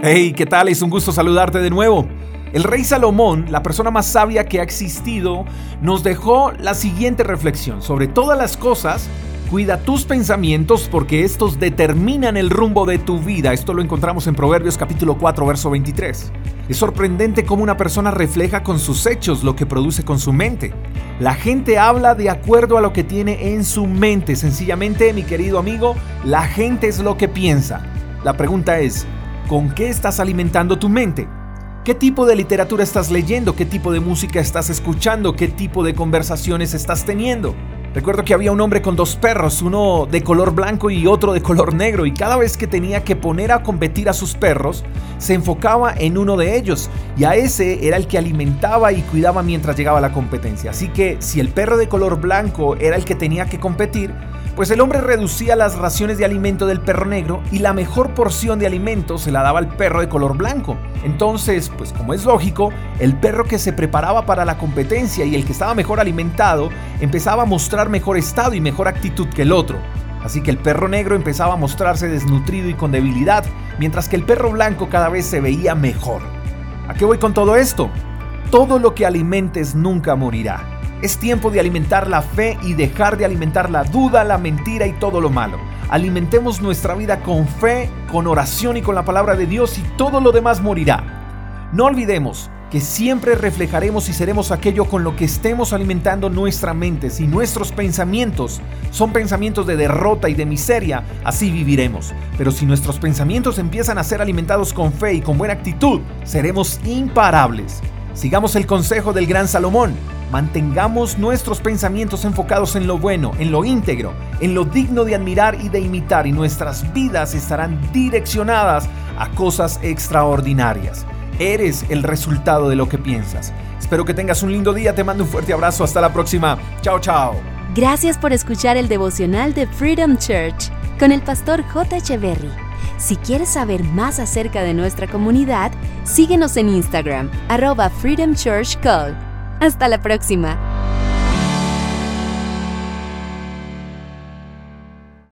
Hey, ¿qué tal? Es un gusto saludarte de nuevo. El rey Salomón, la persona más sabia que ha existido, nos dejó la siguiente reflexión. Sobre todas las cosas, cuida tus pensamientos porque estos determinan el rumbo de tu vida. Esto lo encontramos en Proverbios capítulo 4, verso 23. Es sorprendente cómo una persona refleja con sus hechos lo que produce con su mente. La gente habla de acuerdo a lo que tiene en su mente. Sencillamente, mi querido amigo, la gente es lo que piensa. La pregunta es, ¿Con qué estás alimentando tu mente? ¿Qué tipo de literatura estás leyendo? ¿Qué tipo de música estás escuchando? ¿Qué tipo de conversaciones estás teniendo? Recuerdo que había un hombre con dos perros, uno de color blanco y otro de color negro, y cada vez que tenía que poner a competir a sus perros, se enfocaba en uno de ellos, y a ese era el que alimentaba y cuidaba mientras llegaba la competencia. Así que si el perro de color blanco era el que tenía que competir, pues el hombre reducía las raciones de alimento del perro negro y la mejor porción de alimento se la daba al perro de color blanco. Entonces, pues como es lógico, el perro que se preparaba para la competencia y el que estaba mejor alimentado empezaba a mostrar mejor estado y mejor actitud que el otro. Así que el perro negro empezaba a mostrarse desnutrido y con debilidad, mientras que el perro blanco cada vez se veía mejor. ¿A qué voy con todo esto? Todo lo que alimentes nunca morirá. Es tiempo de alimentar la fe y dejar de alimentar la duda, la mentira y todo lo malo. Alimentemos nuestra vida con fe, con oración y con la palabra de Dios y todo lo demás morirá. No olvidemos que siempre reflejaremos y seremos aquello con lo que estemos alimentando nuestra mente. Si nuestros pensamientos son pensamientos de derrota y de miseria, así viviremos. Pero si nuestros pensamientos empiezan a ser alimentados con fe y con buena actitud, seremos imparables. Sigamos el consejo del gran Salomón Mantengamos nuestros pensamientos enfocados en lo bueno, en lo íntegro, en lo digno de admirar y de imitar y nuestras vidas estarán direccionadas a cosas extraordinarias. Eres el resultado de lo que piensas. Espero que tengas un lindo día, te mando un fuerte abrazo, hasta la próxima. Chao, chao. Gracias por escuchar el devocional de Freedom Church con el pastor J. Echeverry. Si quieres saber más acerca de nuestra comunidad, síguenos en Instagram, arroba Freedom Church hasta la próxima.